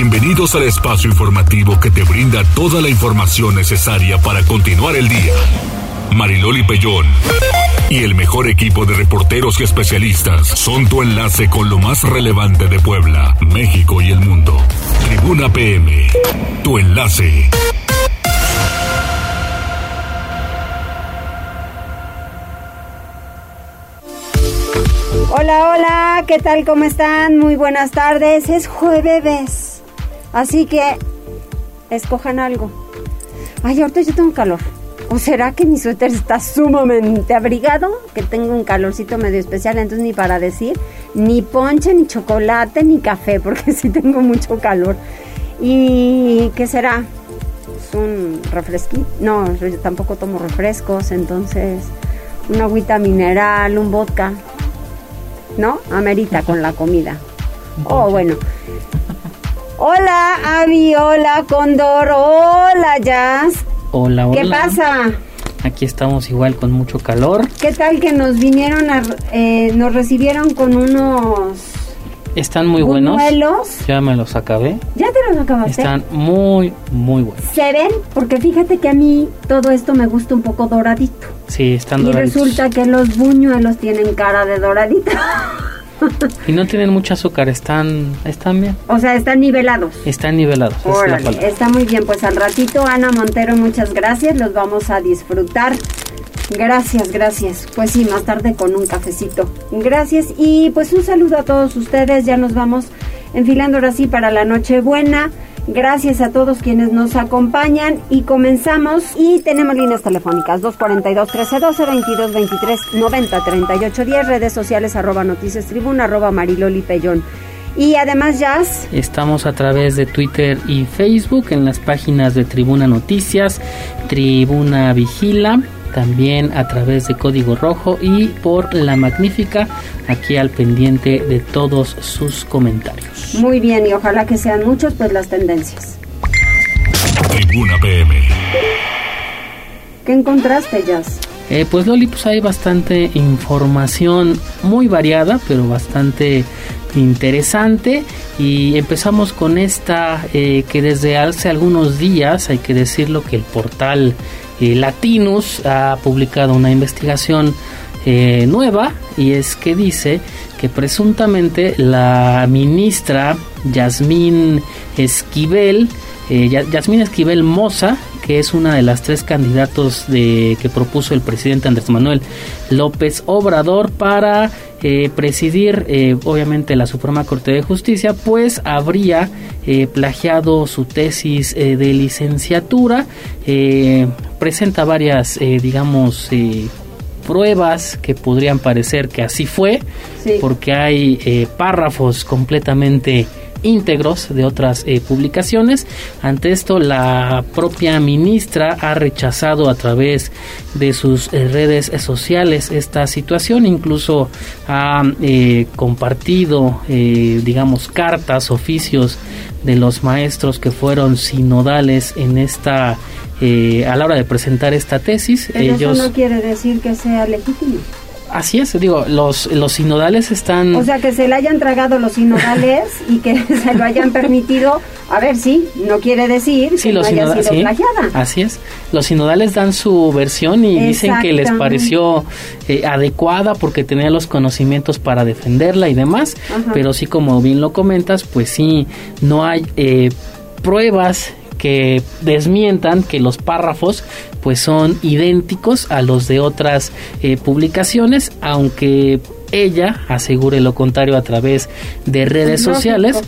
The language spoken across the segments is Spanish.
Bienvenidos al espacio informativo que te brinda toda la información necesaria para continuar el día. Mariloli Pellón y el mejor equipo de reporteros y especialistas son tu enlace con lo más relevante de Puebla, México y el mundo. Tribuna PM, tu enlace. Hola, hola, ¿qué tal? ¿Cómo están? Muy buenas tardes. Es jueves. Así que escojan algo. Ay, ahorita yo tengo calor. ¿O será que mi suéter está sumamente abrigado? Que tengo un calorcito medio especial, entonces ni para decir, ni ponche, ni chocolate, ni café, porque sí tengo mucho calor. ¿Y qué será? ¿Es un refresquito? No, yo tampoco tomo refrescos, entonces una agüita mineral, un vodka. ¿No? Amerita con la comida. Oh, bueno. Hola, Avi, hola, Condor, hola, Jazz. Hola, hola. ¿Qué pasa? Aquí estamos igual con mucho calor. ¿Qué tal que nos vinieron a, eh, nos recibieron con unos Están muy buenos. buñuelos? Ya me los acabé. ¿Ya te los acabaste? Están muy, muy buenos. ¿Se ven? Porque fíjate que a mí todo esto me gusta un poco doradito. Sí, están Y doraditos. resulta que los buñuelos tienen cara de doradito. Y no tienen mucho azúcar, están, están bien. o sea, están nivelados. Están nivelados. es está muy bien. Pues al ratito, Ana Montero, muchas gracias. Los vamos a disfrutar. Gracias, gracias. Pues sí, más tarde con un cafecito. Gracias y pues un saludo a todos ustedes. Ya nos vamos enfilando ahora sí para la Nochebuena. Gracias a todos quienes nos acompañan y comenzamos. Y tenemos líneas telefónicas 242-1312, 2223-903810, redes sociales arroba noticias tribuna, arroba mariloli pellón. Y además, Jazz, Estamos a través de Twitter y Facebook en las páginas de Tribuna Noticias, Tribuna Vigila, también a través de Código Rojo y por La Magnífica, aquí al pendiente de todos sus comentarios. Muy bien, y ojalá que sean muchos, pues las tendencias. Tribuna PM. ¿Qué encontraste, Jazz? Eh, pues Loli, pues hay bastante información muy variada, pero bastante interesante. Y empezamos con esta eh, que desde hace algunos días, hay que decirlo, que el portal Latinus ha publicado una investigación eh, nueva y es que dice que presuntamente la ministra Yasmín Esquivel, eh, Ya- Yasmín Esquivel Moza, que es una de las tres candidatos de, que propuso el presidente Andrés Manuel López Obrador para eh, presidir eh, obviamente la Suprema Corte de Justicia, pues habría eh, plagiado su tesis de licenciatura, presenta varias, digamos, pruebas que podrían parecer que así fue, Sí. porque hay párrafos completamente íntegros de otras eh, publicaciones. Ante esto, la propia ministra ha rechazado a través de sus eh, redes sociales esta situación, incluso ha eh, compartido, eh, digamos, cartas, oficios de los maestros que fueron sinodales en esta eh, a la hora de presentar esta tesis. Pero ellos eso no quiere decir que sea legítimo. Así es, digo, los, los sinodales están... O sea, que se le hayan tragado los sinodales y que se lo hayan permitido. A ver, sí, no quiere decir Sí, que no los haya sinoda- sido sí, plagiada. así es. Los sinodales dan su versión y dicen que les pareció eh, adecuada porque tenía los conocimientos para defenderla y demás, Ajá. pero sí como bien lo comentas, pues sí, no hay eh, pruebas que desmientan que los párrafos pues son idénticos a los de otras eh, publicaciones, aunque ella asegure lo contrario a través de redes sociales.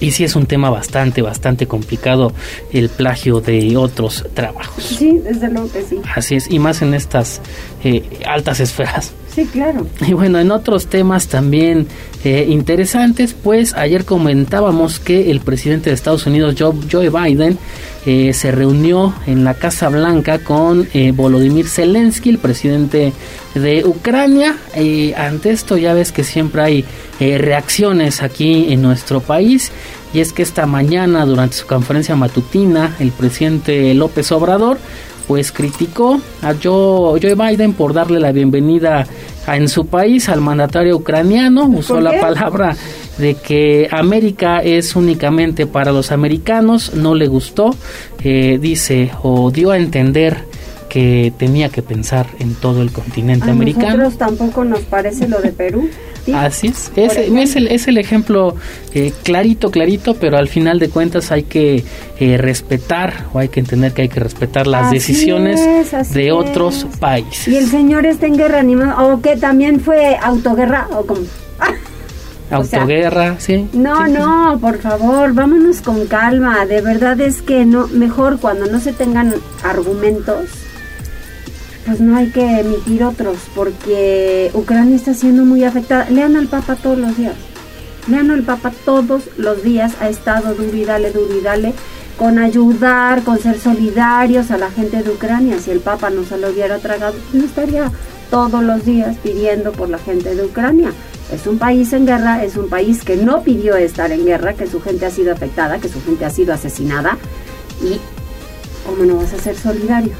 Y sí es un tema bastante, bastante complicado el plagio de otros trabajos. Sí, desde luego que sí. Así es, y más en estas eh, altas esferas. Sí, claro. Y bueno, en otros temas también eh, interesantes, pues ayer comentábamos que el presidente de Estados Unidos, Joe, Joe Biden, eh, se reunió en la Casa Blanca con eh, Volodymyr Zelensky, el presidente de Ucrania. Eh, ante esto ya ves que siempre hay eh, reacciones aquí en nuestro país. Y es que esta mañana, durante su conferencia matutina, el presidente López Obrador pues criticó a Joe, Joe Biden por darle la bienvenida a- en su país al mandatario ucraniano, usó ¿Por la palabra de que América es únicamente para los americanos, no le gustó, eh, dice o dio a entender que tenía que pensar en todo el continente a americano. Nosotros tampoco nos parece lo de Perú. Así es, es, el, es el ejemplo eh, clarito, clarito, pero al final de cuentas hay que eh, respetar o hay que entender que hay que respetar las decisiones de otros países. Y el señor está en guerra animada, o que también fue autoguerra, o como... Autoguerra, sí. No, no, por favor, vámonos con calma. De verdad es que no, mejor cuando no se tengan argumentos, pues no hay que emitir otros, porque Ucrania está siendo muy afectada. Lean al Papa todos los días. Lean al Papa todos los días. Ha estado duro y con ayudar, con ser solidarios a la gente de Ucrania. Si el Papa no se lo hubiera tragado, no estaría todos los días pidiendo por la gente de Ucrania. Es un país en guerra, es un país que no pidió estar en guerra, que su gente ha sido afectada, que su gente ha sido asesinada. Y, ¿cómo no vas a ser solidario?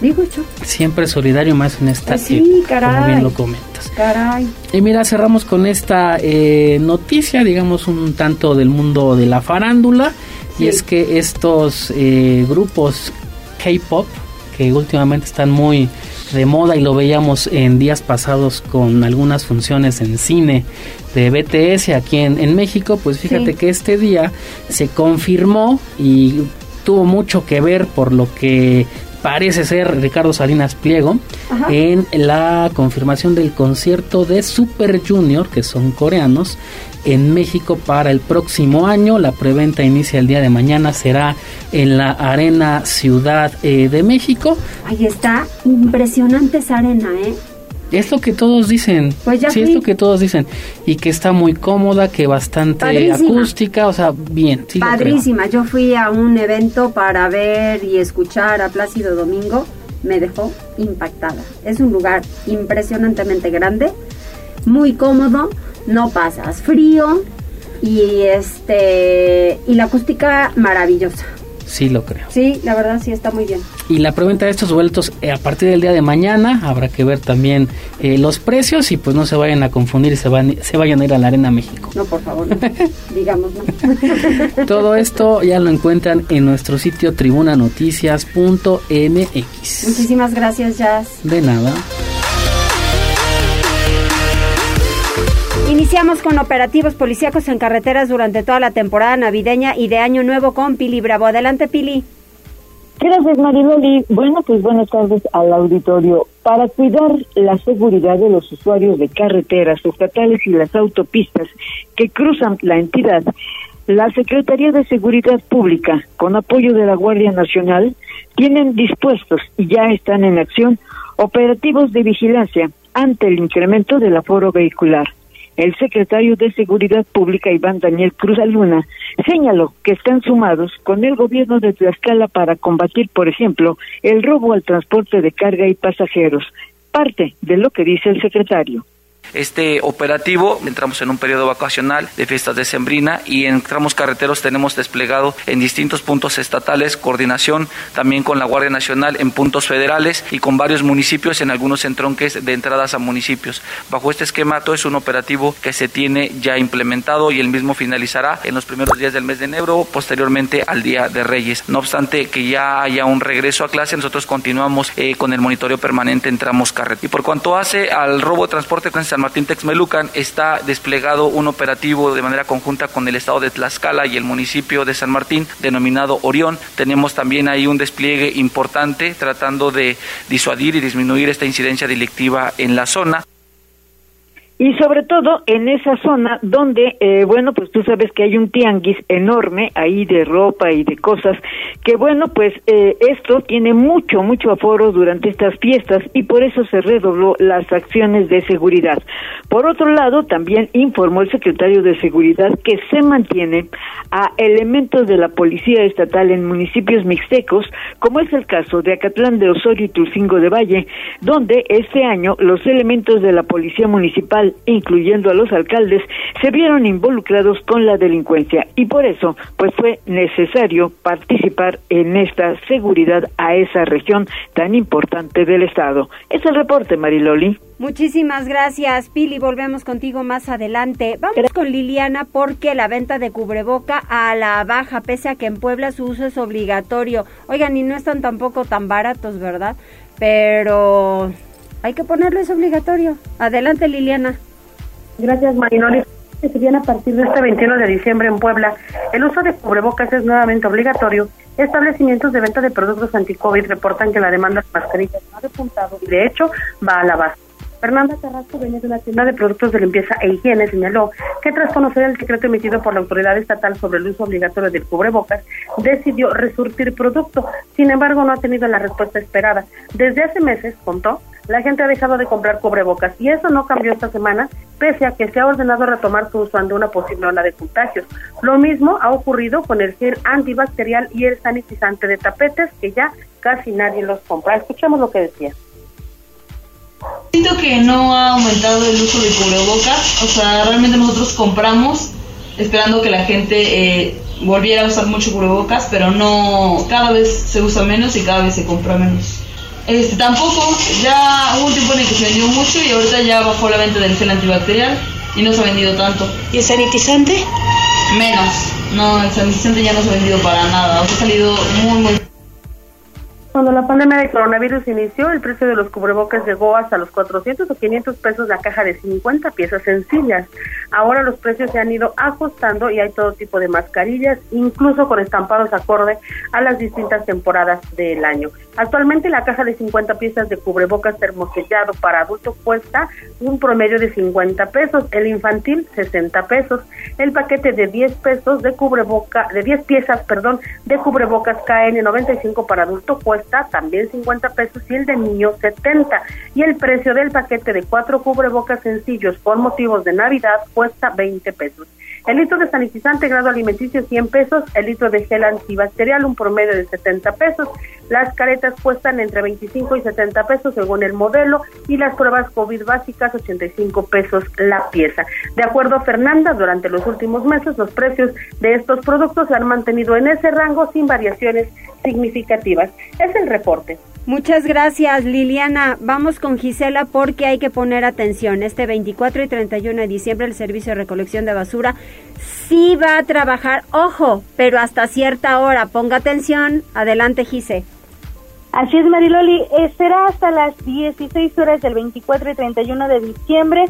Digo yo. Siempre solidario más en esta sí, caray, como bien lo comentas. Caray. Y mira, cerramos con esta eh, noticia, digamos un tanto del mundo de la farándula, y es que estos eh, grupos K-pop, que últimamente están muy de moda y lo veíamos en días pasados con algunas funciones en cine de BTS aquí en, México, pues fíjate que este día se confirmó y tuvo mucho que ver por lo que parece ser Ricardo Salinas Pliego en la confirmación del concierto de Super Junior, que son coreanos, en México para el próximo año. La preventa inicia el día de mañana, será en la Arena Ciudad eh, de México. Ahí está, impresionante esa arena, ¿eh? Es lo que todos dicen. Pues ya sí, es lo que todos dicen. Y que está muy cómoda, que bastante acústica, o sea, bien. Padrísima. Yo fui a un evento para ver y escuchar a Plácido Domingo. Me dejó impactada. Es un lugar impresionantemente grande, muy cómodo, no pasas frío y este y la acústica maravillosa. Sí, lo creo. Sí, la verdad sí está muy bien. Y la preventa de estos vueltos eh, a partir del día de mañana habrá que ver también eh, los precios y pues no se vayan a confundir y se, van, se vayan a ir a la Arena México. No, por favor, digamos no. Todo esto ya lo encuentran en nuestro sitio tribunanoticias.mx. Muchísimas gracias, Jazz. De nada. Iniciamos con operativos policíacos en carreteras durante toda la temporada navideña y de Año Nuevo con Pili Bravo. Adelante, Pili. Gracias, Mariloli. Bueno, pues buenas tardes al auditorio. Para cuidar la seguridad de los usuarios de carreteras estatales y las autopistas que cruzan la entidad, la Secretaría de Seguridad Pública, con apoyo de la Guardia Nacional, tienen dispuestos y ya están en acción operativos de vigilancia ante el incremento del aforo vehicular. El secretario de Seguridad Pública, Iván Daniel Cruz Aluna, señaló que están sumados con el gobierno de Tlaxcala para combatir, por ejemplo, el robo al transporte de carga y pasajeros. Parte de lo que dice el secretario. Este operativo, entramos en un periodo vacacional de fiestas de Sembrina y en tramos carreteros tenemos desplegado en distintos puntos estatales coordinación también con la Guardia Nacional en puntos federales y con varios municipios en algunos entronques de entradas a municipios. Bajo este esquema, todo es un operativo que se tiene ya implementado y el mismo finalizará en los primeros días del mes de enero, posteriormente al Día de Reyes. No obstante que ya haya un regreso a clase, nosotros continuamos eh, con el monitoreo permanente en tramos carreteros. Y por cuanto hace al robo de transporte con Martín Texmelucan está desplegado un operativo de manera conjunta con el estado de Tlaxcala y el municipio de San Martín denominado Orión. Tenemos también ahí un despliegue importante tratando de disuadir y disminuir esta incidencia delictiva en la zona y sobre todo en esa zona donde, eh, bueno, pues tú sabes que hay un tianguis enorme ahí de ropa y de cosas, que bueno, pues eh, esto tiene mucho, mucho aforo durante estas fiestas y por eso se redobló las acciones de seguridad. Por otro lado, también informó el secretario de Seguridad que se mantiene a elementos de la Policía Estatal en municipios mixtecos, como es el caso de Acatlán de Osorio y Tulcingo de Valle, donde este año los elementos de la Policía Municipal incluyendo a los alcaldes, se vieron involucrados con la delincuencia y por eso pues fue necesario participar en esta seguridad a esa región tan importante del estado. Es el reporte, Mariloli. Muchísimas gracias, Pili. Volvemos contigo más adelante. Vamos con Liliana porque la venta de cubreboca a la baja, pese a que en Puebla su uso es obligatorio. Oigan, y no están tampoco tan baratos, ¿verdad? Pero hay que ponerlo, es obligatorio. Adelante, Liliana. Gracias, Marinoli. Si bien a partir de este 21 de diciembre en Puebla, el uso de cubrebocas es nuevamente obligatorio, establecimientos de venta de productos anti-COVID reportan que la demanda de mascarillas ha repuntado y de hecho va a la baja. Fernanda Carrasco, dueña de una tienda de productos de limpieza e higiene, señaló que tras conocer el decreto emitido por la autoridad estatal sobre el uso obligatorio del cubrebocas, decidió resurtir producto. Sin embargo, no ha tenido la respuesta esperada. Desde hace meses, contó, la gente ha dejado de comprar cubrebocas y eso no cambió esta semana, pese a que se ha ordenado retomar su uso ante una posible ola de contagios. Lo mismo ha ocurrido con el gel antibacterial y el sanitizante de tapetes, que ya casi nadie los compra. Escuchemos lo que decía. Siento que no ha aumentado el uso de cubrebocas, o sea, realmente nosotros compramos esperando que la gente eh, volviera a usar mucho cubrebocas, pero no, cada vez se usa menos y cada vez se compra menos. Este, tampoco, ya hubo un tiempo en el que se vendió mucho y ahorita ya bajó la venta del gel antibacterial y no se ha vendido tanto. ¿Y el sanitizante? Menos, no, el sanitizante ya no se ha vendido para nada, o sea, ha salido muy, muy cuando la pandemia de coronavirus inició, el precio de los cubrebocas llegó hasta los 400 o 500 pesos la caja de 50 piezas sencillas. Ahora los precios se han ido ajustando y hay todo tipo de mascarillas, incluso con estampados acorde a las distintas temporadas del año. Actualmente la caja de 50 piezas de cubrebocas termosellado para adulto cuesta un promedio de 50 pesos, el infantil 60 pesos, el paquete de 10 pesos de cubreboca de 10 piezas, perdón, de cubrebocas KN95 para adulto cuesta también 50 pesos y el de niño 70. Y el precio del paquete de cuatro cubrebocas sencillos por motivos de Navidad cuesta 20 pesos. El litro de sanitizante grado alimenticio 100 pesos, el litro de gel antibacterial un promedio de 70 pesos. Las caretas cuestan entre 25 y 70 pesos según el modelo y las pruebas COVID básicas 85 pesos la pieza. De acuerdo a Fernanda, durante los últimos meses los precios de estos productos se han mantenido en ese rango sin variaciones significativas. Es el reporte. Muchas gracias, Liliana. Vamos con Gisela porque hay que poner atención. Este 24 y 31 de diciembre el Servicio de Recolección de Basura sí va a trabajar, ojo, pero hasta cierta hora. Ponga atención. Adelante, Gise. Así es, Mariloli. Será hasta las 16 horas del 24 y 31 de diciembre,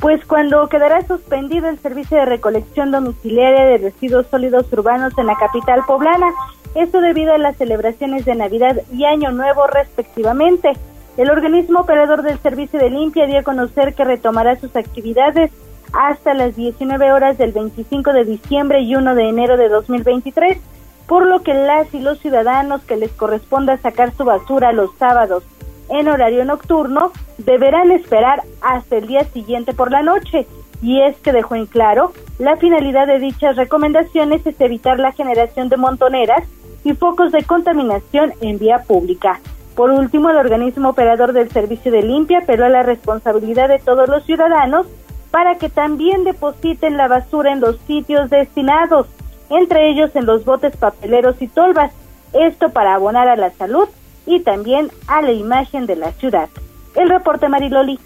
pues cuando quedará suspendido el servicio de recolección domiciliaria de residuos sólidos urbanos en la capital poblana. Esto debido a las celebraciones de Navidad y Año Nuevo respectivamente. El organismo operador del servicio de limpia dio a conocer que retomará sus actividades hasta las 19 horas del 25 de diciembre y 1 de enero de 2023, por lo que las y los ciudadanos que les corresponda sacar su basura los sábados en horario nocturno deberán esperar hasta el día siguiente por la noche. Y es que dejó en claro, la finalidad de dichas recomendaciones es evitar la generación de montoneras y focos de contaminación en vía pública. Por último, el organismo operador del servicio de limpia apeló a la responsabilidad de todos los ciudadanos para que también depositen la basura en los sitios destinados, entre ellos en los botes papeleros y tolvas, esto para abonar a la salud y también a la imagen de la ciudad. El reporte Mariloli.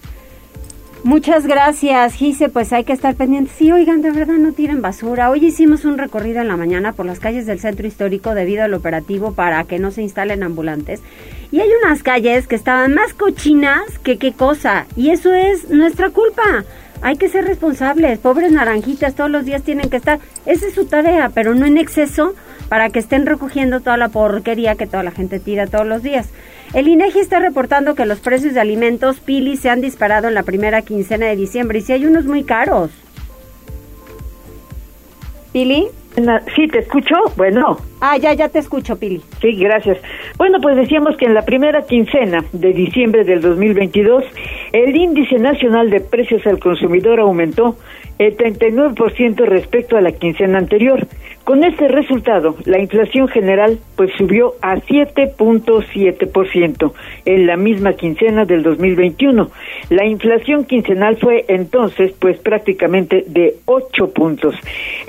Muchas gracias, Gise. Pues hay que estar pendientes. Sí, oigan, de verdad no tiren basura. Hoy hicimos un recorrido en la mañana por las calles del centro histórico debido al operativo para que no se instalen ambulantes. Y hay unas calles que estaban más cochinas que qué cosa. Y eso es nuestra culpa. Hay que ser responsables. Pobres naranjitas, todos los días tienen que estar. Esa es su tarea, pero no en exceso para que estén recogiendo toda la porquería que toda la gente tira todos los días. El INEGI está reportando que los precios de alimentos Pili se han disparado en la primera quincena de diciembre y si hay unos muy caros. Pili. Sí, te escucho. Bueno. Ah, ya, ya te escucho, Pili. Sí, gracias. Bueno, pues decíamos que en la primera quincena de diciembre del 2022, el índice nacional de precios al consumidor aumentó el 39% respecto a la quincena anterior, Con este resultado, la inflación general pues subió a 7.7% en la misma quincena del 2021. La inflación quincenal fue entonces pues prácticamente de 8 puntos.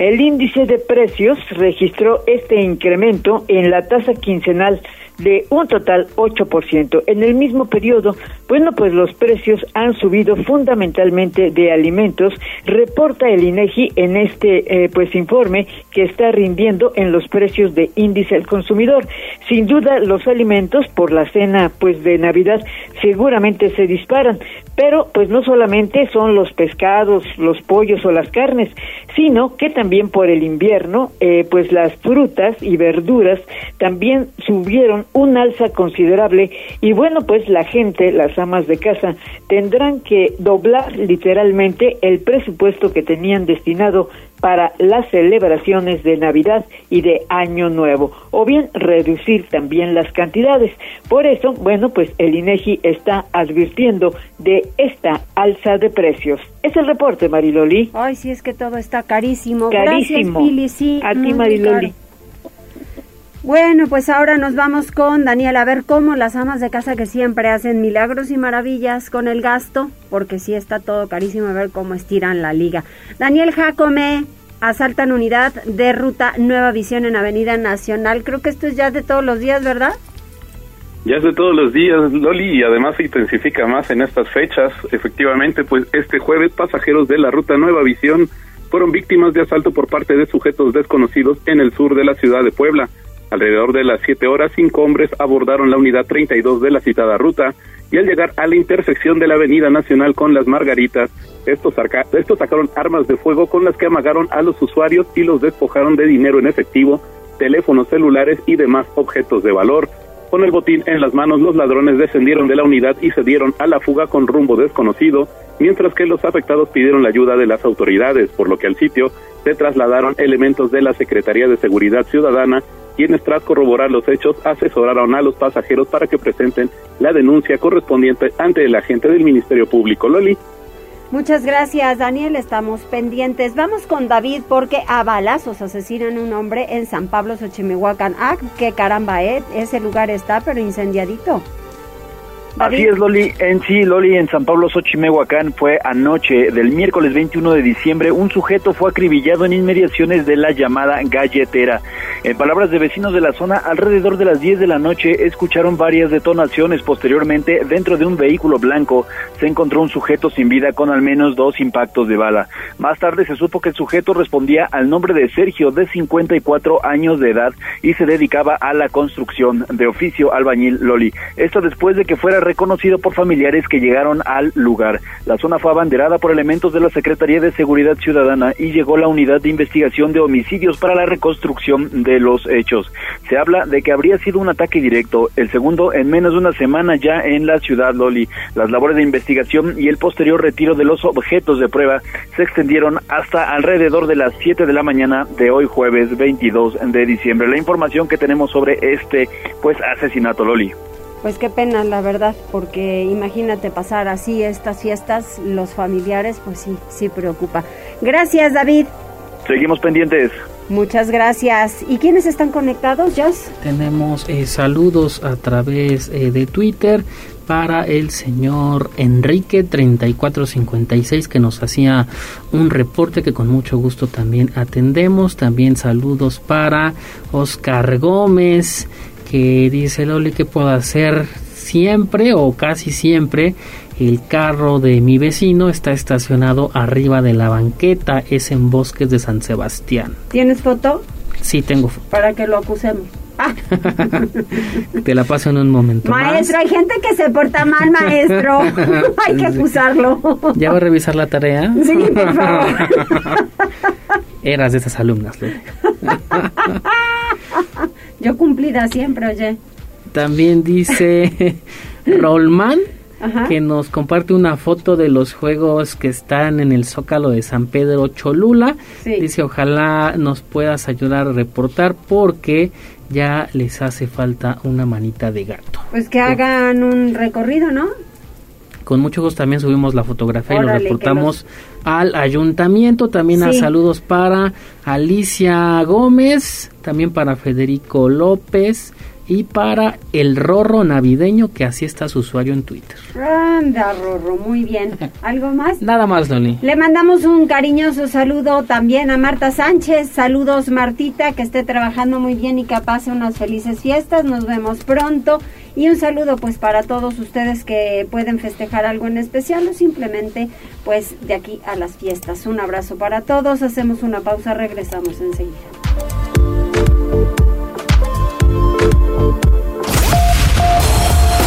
El índice de precios registró este incremento en la tasa quincenal de un total 8%. En el mismo periodo, bueno, pues los precios han subido fundamentalmente de alimentos, reporta el INEGI en este eh, pues informe que está rindiendo en los precios de índice al consumidor. Sin duda los alimentos por la cena pues de Navidad seguramente se disparan, pero pues no solamente son los pescados, los pollos o las carnes, sino que también por el invierno eh, pues las frutas y verduras también subieron un alza considerable y bueno, pues la gente, las amas de casa, tendrán que doblar literalmente el presupuesto que tenían destinado para las celebraciones de Navidad y de Año Nuevo, o bien reducir también las cantidades. Por eso, bueno, pues el INEGI está advirtiendo de esta alza de precios. Es el reporte, Mariloli. Ay, sí, es que todo está carísimo. Carísimo. Gracias, A ti, Mariloli. Bueno, pues ahora nos vamos con Daniel a ver cómo las amas de casa que siempre hacen milagros y maravillas con el gasto, porque sí está todo carísimo, a ver cómo estiran la liga. Daniel Jacome, asaltan unidad de ruta Nueva Visión en Avenida Nacional. Creo que esto es ya de todos los días, ¿verdad? Ya es de todos los días, Loli, y además se intensifica más en estas fechas. Efectivamente, pues este jueves pasajeros de la ruta Nueva Visión fueron víctimas de asalto por parte de sujetos desconocidos en el sur de la ciudad de Puebla. Alrededor de las 7 horas, cinco hombres abordaron la unidad 32 de la citada ruta y al llegar a la intersección de la Avenida Nacional con las Margaritas, estos, estos sacaron armas de fuego con las que amagaron a los usuarios y los despojaron de dinero en efectivo, teléfonos celulares y demás objetos de valor. Con el botín en las manos, los ladrones descendieron de la unidad y se dieron a la fuga con rumbo desconocido, mientras que los afectados pidieron la ayuda de las autoridades, por lo que al sitio se trasladaron elementos de la Secretaría de Seguridad Ciudadana quienes tras corroborar los hechos asesoraron a los pasajeros para que presenten la denuncia correspondiente ante el agente del Ministerio Público. Loli. Muchas gracias, Daniel. Estamos pendientes. Vamos con David porque a balazos asesinan a un hombre en San Pablo, Xochimehuacán. Ah, qué caramba, ¿eh? Ese lugar está, pero incendiadito. Así es, Loli. En sí, Loli, en San Pablo, Xochimehuacán, fue anoche del miércoles 21 de diciembre. Un sujeto fue acribillado en inmediaciones de la llamada galletera. En palabras de vecinos de la zona, alrededor de las 10 de la noche escucharon varias detonaciones. Posteriormente, dentro de un vehículo blanco, se encontró un sujeto sin vida con al menos dos impactos de bala. Más tarde se supo que el sujeto respondía al nombre de Sergio, de 54 años de edad, y se dedicaba a la construcción de oficio albañil Loli. Esto después de que fuera reconocido por familiares que llegaron al lugar. La zona fue abanderada por elementos de la Secretaría de Seguridad Ciudadana y llegó la unidad de investigación de homicidios para la reconstrucción de los hechos. Se habla de que habría sido un ataque directo, el segundo en menos de una semana ya en la ciudad Loli. Las labores de investigación y el posterior retiro de los objetos de prueba se extendieron hasta alrededor de las 7 de la mañana de hoy jueves 22 de diciembre. La información que tenemos sobre este pues asesinato Loli. Pues qué pena, la verdad, porque imagínate pasar así estas fiestas, los familiares, pues sí, sí preocupa. Gracias, David. Seguimos pendientes. Muchas gracias. ¿Y quiénes están conectados, Jazz? Tenemos eh, saludos a través eh, de Twitter para el señor Enrique 3456 que nos hacía un reporte que con mucho gusto también atendemos. También saludos para Oscar Gómez que dice Loli que puedo hacer siempre o casi siempre el carro de mi vecino está estacionado arriba de la banqueta, es en Bosques de San Sebastián. ¿Tienes foto? Sí, tengo foto. Para que lo acusemos. Ah. Te la paso en un momento. Maestro, hay gente que se porta mal, maestro. hay que acusarlo. ¿Ya va a revisar la tarea? Sí, por favor. Eras de esas alumnas. Loli. Yo cumplida siempre, oye. También dice Rolman Ajá. que nos comparte una foto de los juegos que están en el Zócalo de San Pedro Cholula. Sí. Dice, ojalá nos puedas ayudar a reportar porque ya les hace falta una manita de gato. Pues que hagan un recorrido, ¿no? Con mucho gusto también subimos la fotografía y lo reportamos al ayuntamiento. También a saludos para Alicia Gómez, también para Federico López y para el Rorro Navideño, que así está su usuario en Twitter. Anda, Rorro, muy bien. ¿Algo más? Nada más, Loli. Le mandamos un cariñoso saludo también a Marta Sánchez. Saludos, Martita, que esté trabajando muy bien y que pase unas felices fiestas. Nos vemos pronto. Y un saludo pues para todos ustedes que pueden festejar algo en especial o simplemente pues de aquí a las fiestas. Un abrazo para todos, hacemos una pausa, regresamos enseguida.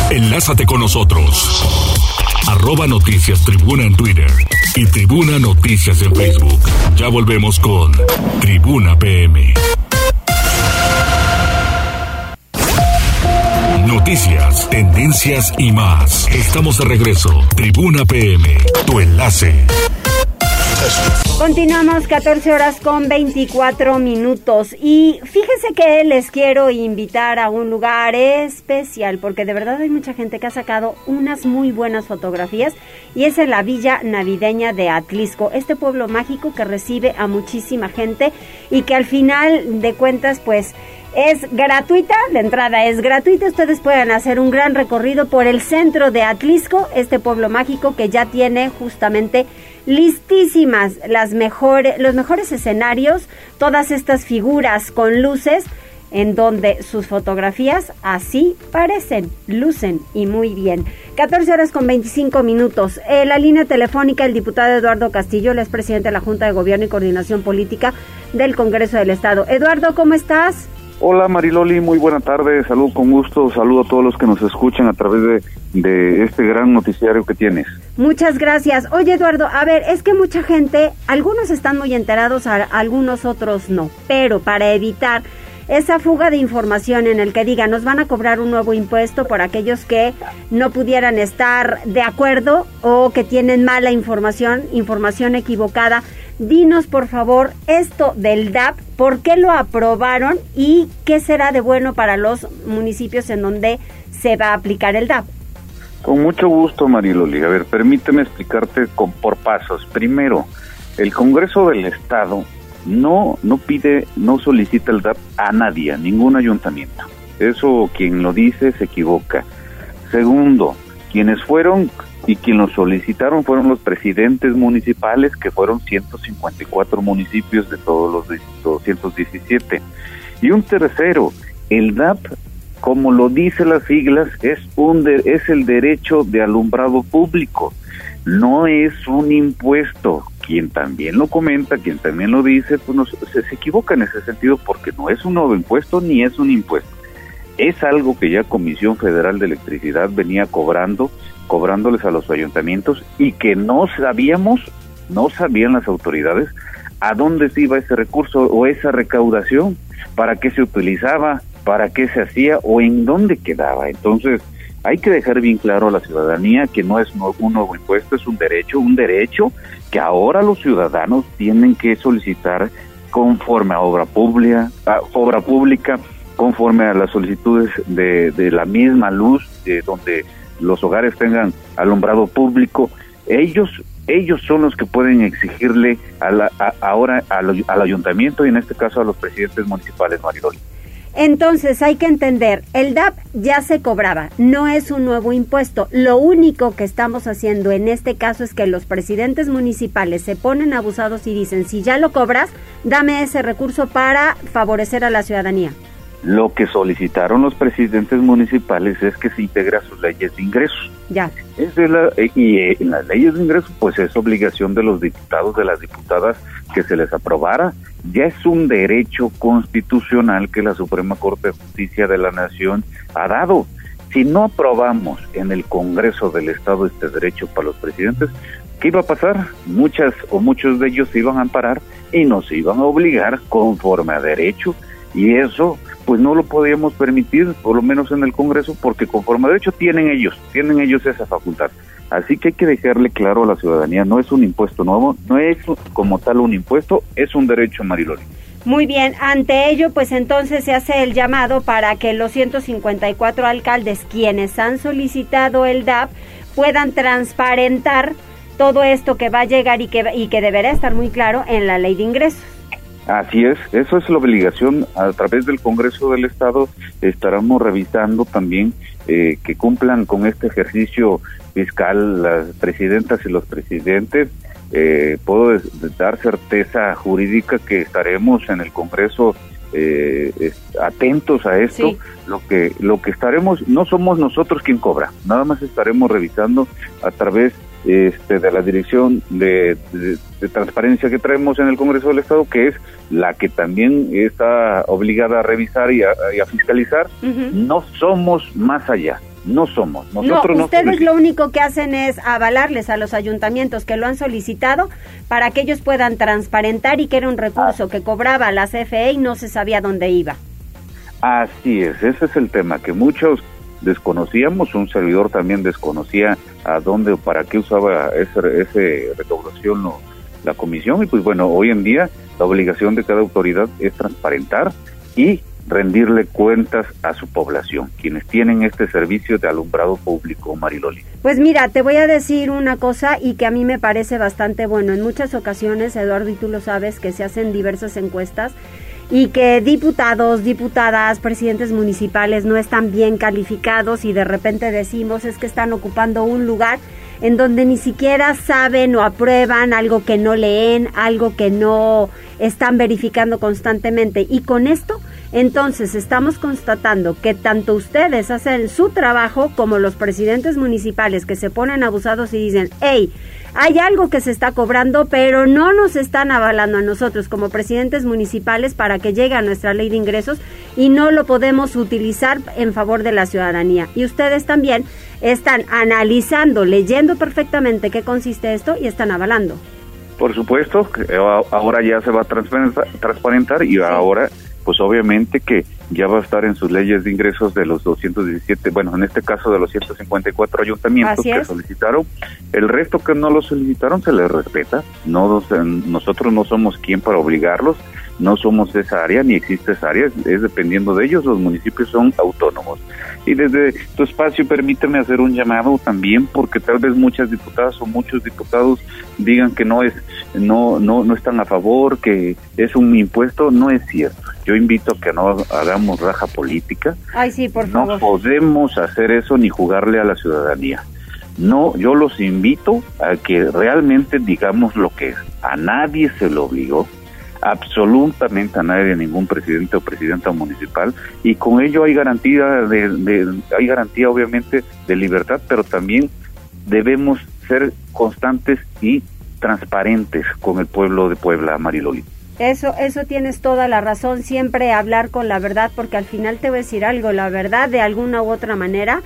Enlázate con nosotros. Arroba Noticias Tribuna en Twitter y Tribuna Noticias en Facebook. Ya volvemos con Tribuna PM. Noticias, tendencias y más. Estamos de regreso. Tribuna PM, tu enlace. Continuamos 14 horas con 24 minutos y fíjense que les quiero invitar a un lugar especial porque de verdad hay mucha gente que ha sacado unas muy buenas fotografías y es en la villa navideña de Atlisco, este pueblo mágico que recibe a muchísima gente y que al final de cuentas pues es gratuita, la entrada es gratuita, ustedes pueden hacer un gran recorrido por el centro de Atlisco, este pueblo mágico que ya tiene justamente listísimas las mejores, los mejores escenarios, todas estas figuras con luces en donde sus fotografías así parecen, lucen y muy bien. 14 horas con 25 minutos. En eh, la línea telefónica, el diputado Eduardo Castillo, el es presidente de la Junta de Gobierno y Coordinación Política del Congreso del Estado. Eduardo, ¿cómo estás? Hola Mariloli, muy buena tarde, salud con gusto, saludo a todos los que nos escuchan a través de, este gran noticiario que tienes. Muchas gracias. Oye Eduardo, a ver, es que mucha gente, algunos están muy enterados, algunos otros no, pero para evitar esa fuga de información en el que diga nos van a cobrar un nuevo impuesto por aquellos que no pudieran estar de acuerdo o que tienen mala información, información equivocada Dinos, por favor, esto del DAP, ¿por qué lo aprobaron y qué será de bueno para los municipios en donde se va a aplicar el DAP? Con mucho gusto, Mariloli. A ver, permíteme explicarte con, por pasos. Primero, el Congreso del Estado no, no pide, no solicita el DAP a nadie, a ningún ayuntamiento. Eso quien lo dice se equivoca. Segundo, quienes fueron y quien lo solicitaron fueron los presidentes municipales, que fueron 154 municipios de todos los 217. Y un tercero, el DAP, como lo dice las siglas, es, un es el derecho de alumbrado público, no es un impuesto. Quien también lo comenta, quien también lo dice, pues se, se equivoca en ese sentido porque no es un nuevo impuesto ni es un impuesto. Es algo que ya Comisión Federal de Electricidad venía cobrando cobrándoles a los ayuntamientos y que no sabíamos, no sabían las autoridades a dónde se iba ese recurso o esa recaudación, para qué se utilizaba, para qué se hacía o en dónde quedaba. Entonces, hay que dejar bien claro a la ciudadanía que no es un nuevo impuesto, es un derecho, un derecho que ahora los ciudadanos tienen que solicitar conforme a obra pública, a obra pública conforme a las solicitudes de, de la misma luz, de donde los hogares tengan alumbrado público, ellos ellos son los que pueden exigirle a la, ahora al, ayuntamiento y en este caso a los presidentes municipales, Maridol. Entonces hay que entender, el DAP ya se cobraba, no es un nuevo impuesto. Lo único que estamos haciendo en este caso es que los presidentes municipales se ponen abusados y dicen, si ya lo cobras, dame ese recurso para favorecer a la ciudadanía. Lo que solicitaron los presidentes municipales es que se integre a sus leyes de ingresos. Ya. Es la, y eh, en las leyes de ingresos, pues es obligación de los diputados, de las diputadas, que se les aprobara. Ya es un derecho constitucional que la Suprema Corte de Justicia de la Nación ha dado. Si no aprobamos en el Congreso del Estado este derecho para los presidentes, ¿qué iba a pasar? Muchas o muchos de ellos se iban a amparar y nos iban a obligar conforme a derecho. Y eso pues no lo podíamos permitir, por lo menos en el Congreso, porque conforme de hecho tienen ellos, tienen ellos esa facultad. Así que hay que dejarle claro a la ciudadanía, no es un impuesto nuevo, no es como tal un impuesto, es un derecho, Mariloli. Muy bien, ante ello, pues entonces se hace el llamado para que los 154 alcaldes quienes han solicitado el DAP puedan transparentar todo esto que va a llegar y que, y que deberá estar muy claro en la ley de ingresos. Así es, eso es la obligación. A través del Congreso del Estado estaremos revisando también eh, que cumplan con este ejercicio fiscal las presidentas y los presidentes. Eh, puedo dar certeza jurídica que estaremos en el Congreso eh, atentos a esto. Lo que lo que estaremos no somos nosotros quien cobra, nada más estaremos revisando a través este, de la dirección de, transparencia que traemos en el Congreso del Estado, que es la que también está obligada a revisar y a, fiscalizar. No somos más allá. No somos. Nosotros no, ustedes lo único que hacen es avalarles a los ayuntamientos que lo han solicitado para que ellos puedan transparentar y que era un recurso ah. que cobraba la CFE y no se sabía dónde iba. Así es, ese es el tema, que muchos desconocíamos, un servidor también desconocía a dónde o para qué usaba ese, ese recaudación la comisión y pues bueno, hoy en día la obligación de cada autoridad es transparentar y rendirle cuentas a su población, quienes tienen este servicio de alumbrado público, Mariloli. Pues mira, te voy a decir una cosa y que a mí me parece bastante bueno. En muchas ocasiones, Eduardo, y tú lo sabes, que se hacen diversas encuestas y que diputados, diputadas, presidentes municipales no están bien calificados y de repente decimos es que están ocupando un lugar en donde ni siquiera saben o aprueban algo que no leen, algo que no están verificando constantemente. Y con esto, entonces estamos constatando que tanto ustedes hacen su trabajo como los presidentes municipales que se ponen abusados y dicen, hey, hay algo que se está cobrando, pero no nos están avalando a nosotros como presidentes municipales para que llegue a nuestra ley de ingresos y no lo podemos utilizar en favor de la ciudadanía. Y ustedes también están analizando, leyendo perfectamente qué consiste esto y están avalando. Por supuesto, ahora ya se va a transparentar y ahora pues obviamente que ya va a estar en sus leyes de ingresos de los 217, bueno, en este caso de los 154 ayuntamientos que solicitaron. El resto que no lo solicitaron se les respeta. No, nosotros no somos quien para obligarlos, no somos esa área ni existe esa área, es dependiendo de ellos, los municipios son autónomos. Y desde tu espacio permíteme hacer un llamado también porque tal vez muchas diputadas o muchos diputados digan que no es no no no están a favor, que es un impuesto, no es cierto. Yo invito a que no hagamos raja política. Ay, sí, por no podemos hacer eso ni jugarle a la ciudadanía. No, yo los invito a que realmente digamos lo que es. A nadie se lo obligó, absolutamente a nadie, ningún presidente o presidenta municipal, y con ello hay garantía de, hay garantía obviamente de libertad, pero también debemos ser constantes y transparentes con el pueblo de Puebla, Mariloli. Eso, eso tienes toda la razón, siempre hablar con la verdad, porque al final te voy a decir algo, la verdad de alguna u otra manera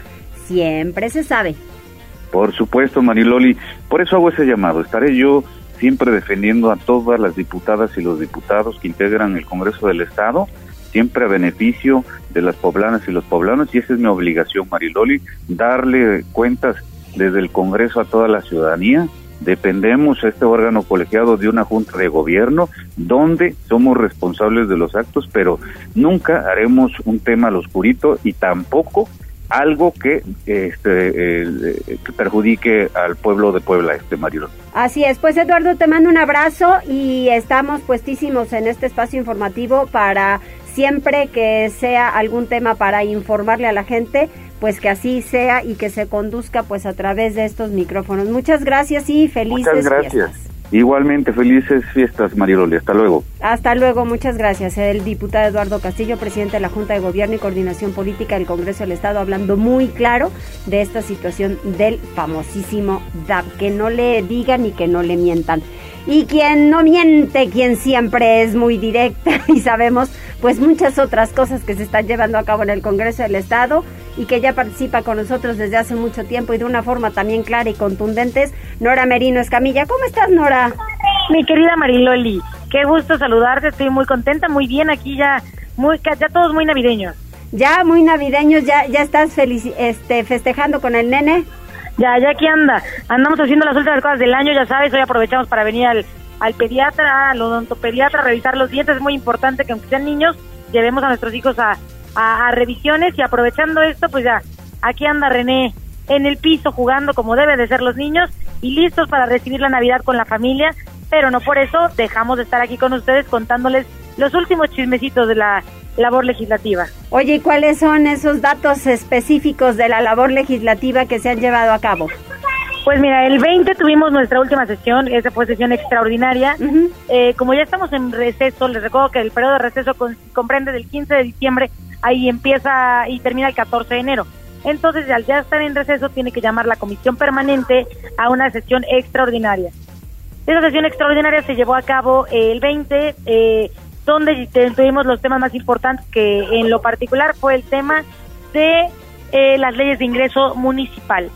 siempre se sabe. Por supuesto, Mariloli, por eso hago ese llamado. Estaré yo siempre defendiendo a todas las diputadas y los diputados que integran el Congreso del Estado, siempre a beneficio de las poblanas y los poblanos, y esa es mi obligación, Mariloli, darle cuentas desde el Congreso a toda la ciudadanía. Dependemos este órgano colegiado de una junta de gobierno donde somos responsables de los actos, pero nunca haremos un tema al oscurito y tampoco algo que este eh, que perjudique al pueblo de Puebla, este Mario. Así es, pues Eduardo te mando un abrazo y estamos puestísimos en este espacio informativo para siempre que sea algún tema para informarle a la gente, pues que así sea y que se conduzca pues a través de estos micrófonos. Muchas gracias y felices Muchas gracias. Igualmente, felices fiestas, Mariloli. Hasta luego. Hasta luego, muchas gracias. El diputado Eduardo Castillo, presidente de la Junta de Gobierno y Coordinación Política del Congreso del Estado, hablando muy claro de esta situación del famosísimo DAP. Que no le digan y que no le mientan. Y quien no miente, quien siempre es muy directa y sabemos pues muchas otras cosas que se están llevando a cabo en el Congreso del Estado y que ya participa con nosotros desde hace mucho tiempo y de una forma también clara y contundente, Nora Merino Escamilla. ¿Cómo estás, Nora? Mi querida Mariloli, qué gusto saludarte, estoy muy contenta, muy bien aquí ya, muy ya todos muy navideños. Ya muy navideños, ya ya estás feliz, este festejando con el nene. Ya, ya aquí anda. Andamos haciendo las últimas cosas del año, ya sabes, hoy aprovechamos para venir al, al pediatra, al odontopediatra, a revisar los dientes. Es muy importante que aunque sean niños, llevemos a nuestros hijos a, a, revisiones y aprovechando esto, pues ya, aquí anda René en el piso jugando como deben de ser los niños y listos para recibir la Navidad con la familia, pero no por eso dejamos de estar aquí con ustedes contándoles los últimos chismecitos de la labor legislativa. Oye, ¿y cuáles son esos datos específicos de la labor legislativa que se han llevado a cabo? Pues mira, el 20 tuvimos nuestra última sesión, esa fue sesión extraordinaria. Eh, como ya estamos en receso, les recuerdo que el periodo de receso comprende del 15 de diciembre, ahí empieza y termina el 14 de enero. Entonces, al ya estar en receso, tiene que llamar la comisión permanente a una sesión extraordinaria. Esa sesión extraordinaria se llevó a cabo el 20, eh, donde tuvimos los temas más importantes, que en lo particular fue el tema de eh, las leyes de ingreso municipal.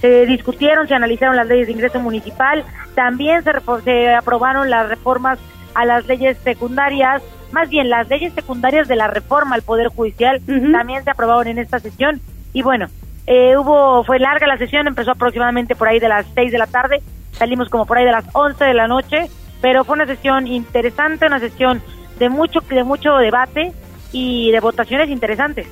Se discutieron, se analizaron las leyes de ingreso municipal, también se, se aprobaron las reformas a las leyes secundarias, más bien las leyes secundarias de la reforma al Poder Judicial también se aprobaron en esta sesión y bueno, eh, hubo fue larga la sesión, empezó aproximadamente por ahí de las 6 de la tarde, salimos como por ahí de las 11 de la noche, pero fue una sesión interesante, una sesión de mucho de mucho debate y de votaciones interesantes.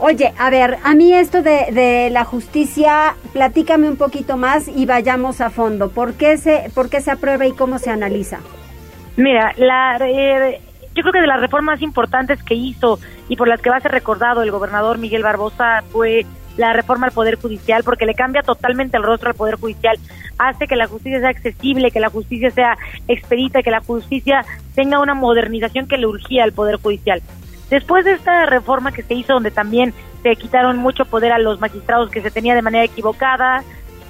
Oye, a ver, a mí esto de, de, la justicia, platícame un poquito más y vayamos a fondo. ¿Por qué se, por qué se aprueba y cómo se analiza? Mira, la, eh, yo creo que de las reformas importantes que hizo y por las que va a ser recordado el gobernador Miguel Barbosa fue la reforma al Poder Judicial, porque le cambia totalmente el rostro al Poder Judicial, hace que la justicia sea accesible, que la justicia sea expedita, que la justicia tenga una modernización que le urgía al Poder Judicial. Después de esta reforma que se hizo, donde también se quitaron mucho poder a los magistrados que se tenía de manera equivocada,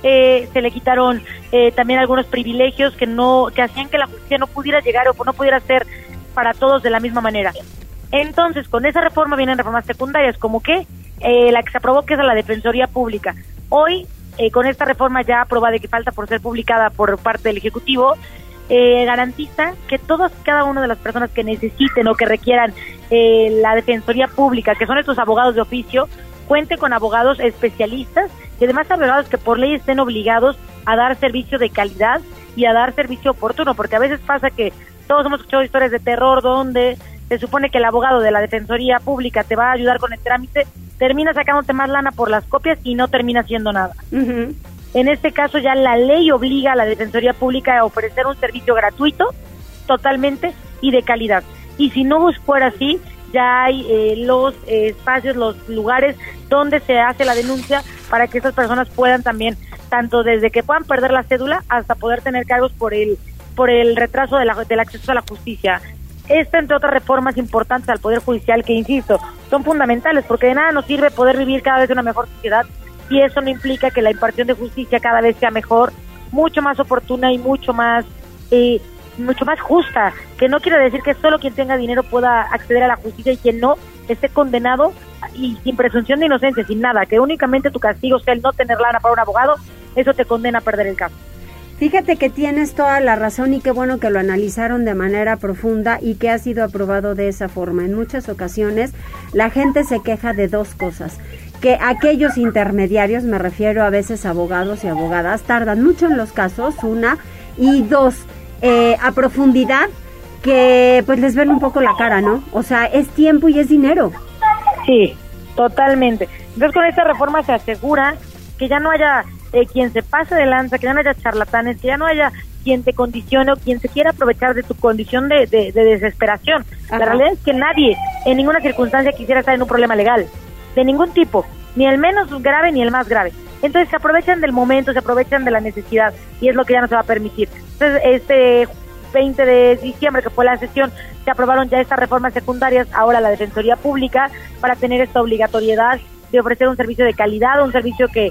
eh, se le quitaron eh, también algunos privilegios que no que hacían que la justicia no pudiera llegar o no pudiera ser para todos de la misma manera. Entonces, con esa reforma vienen reformas secundarias, como que eh, la que se aprobó, que es la Defensoría Pública. Hoy, eh, con esta reforma ya aprobada y que falta por ser publicada por parte del Ejecutivo, eh, garantiza que todas cada una de las personas que necesiten o que requieran la Defensoría Pública, que son estos abogados de oficio, cuente con abogados especialistas y además abogados que por ley estén obligados a dar servicio de calidad y a dar servicio oportuno, porque a veces pasa que todos hemos escuchado historias de terror donde se supone que el abogado de la Defensoría Pública te va a ayudar con el trámite, termina sacándote más lana por las copias y no termina haciendo nada. En este caso ya la ley obliga a la Defensoría Pública a ofrecer un servicio gratuito, totalmente y de calidad. Y si no fuera así, ya hay eh, los espacios, los lugares donde se hace la denuncia para que esas personas puedan también, tanto desde que puedan perder la cédula hasta poder tener cargos por el por el retraso de la, del acceso a la justicia. Esta, entre otras reformas importantes al Poder Judicial, que insisto, son fundamentales, porque de nada nos sirve poder vivir cada vez una mejor sociedad y eso no implica que la impartición de justicia cada vez sea mejor, mucho más oportuna y mucho más eh, mucho más justa, que no quiere decir que solo quien tenga dinero pueda acceder a la justicia y quien no esté condenado y sin presunción de inocencia, sin nada, que únicamente tu castigo sea el no tener lana para un abogado, eso te condena a perder el caso. Fíjate que tienes toda la razón y qué bueno que lo analizaron de manera profunda y que ha sido aprobado de esa forma. En muchas ocasiones la gente se queja de dos cosas. Que aquellos intermediarios, me refiero a veces abogados y abogadas, tardan mucho en los casos, una, y dos, eh, a profundidad, que pues les ven un poco la cara, ¿no? O sea, es tiempo y es dinero. Sí, totalmente. Entonces con esta reforma se asegura que ya no haya eh, quien se pase de lanza, que ya no haya charlatanes, que ya no haya quien te condicione o quien se quiera aprovechar de tu condición de, desesperación. La realidad es que nadie en ninguna circunstancia quisiera estar en un problema legal, de ningún tipo, ni el menos grave ni el más grave. Entonces se aprovechan del momento, se aprovechan de la necesidad y es lo que ya no se va a permitir. Entonces, este 20 de diciembre, que fue la sesión, se aprobaron ya estas reformas secundarias, ahora la Defensoría Pública, para tener esta obligatoriedad de ofrecer un servicio de calidad, un servicio que